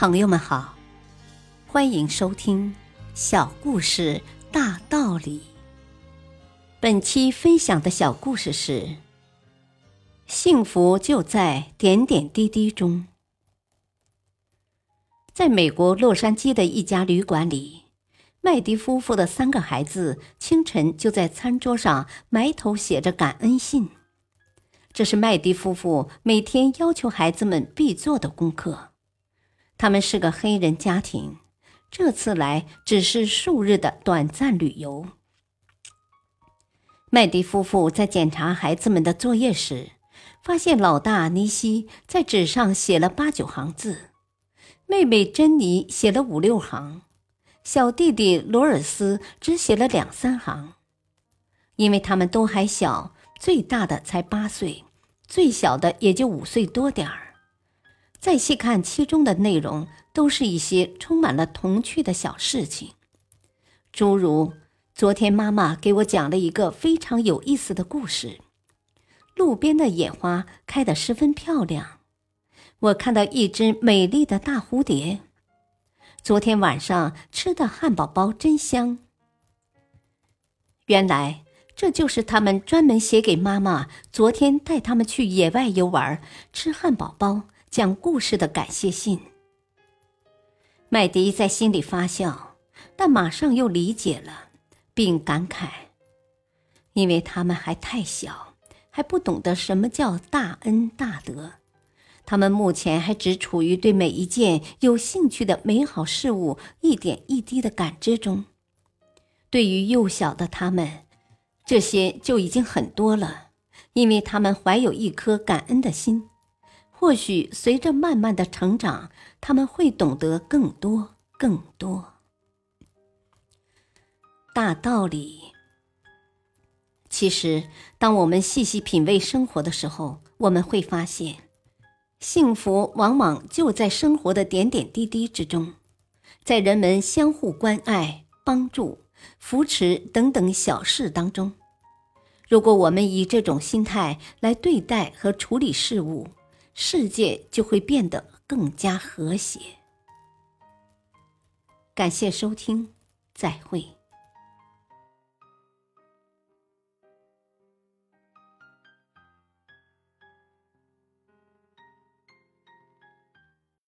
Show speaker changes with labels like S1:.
S1: 朋友们好，欢迎收听《小故事大道理》。本期分享的小故事是：幸福就在点点滴滴中。在美国洛杉矶的一家旅馆里，麦迪夫妇的三个孩子清晨就在餐桌上埋头写着感恩信。这是麦迪夫妇每天要求孩子们必做的功课。他们是个黑人家庭，这次来只是数日的短暂旅游。麦迪夫妇在检查孩子们的作业时，发现老大尼西在纸上写了八九行字，妹妹珍妮写了五六行，小弟弟罗尔斯只写了两三行。因为他们都还小，最大的才八岁。最小的也就五岁多点儿。再细看其中的内容，都是一些充满了童趣的小事情，诸如昨天妈妈给我讲了一个非常有意思的故事：路边的野花开得十分漂亮，我看到一只美丽的大蝴蝶。昨天晚上吃的汉堡包真香。原来。这就是他们专门写给妈妈昨天带他们去野外游玩、吃汉堡包、讲故事的感谢信。麦迪在心里发笑，但马上又理解了，并感慨：因为他们还太小，还不懂得什么叫大恩大德，他们目前还只处于对每一件有兴趣的美好事物一点一滴的感知中。对于幼小的他们，这些就已经很多了，因为他们怀有一颗感恩的心。或许随着慢慢的成长，他们会懂得更多、更多大道理。其实，当我们细细品味生活的时候，我们会发现，幸福往往就在生活的点点滴滴之中，在人们相互关爱、帮助。扶持等等小事当中，如果我们以这种心态来对待和处理事物，世界就会变得更加和谐。感谢收听，再会。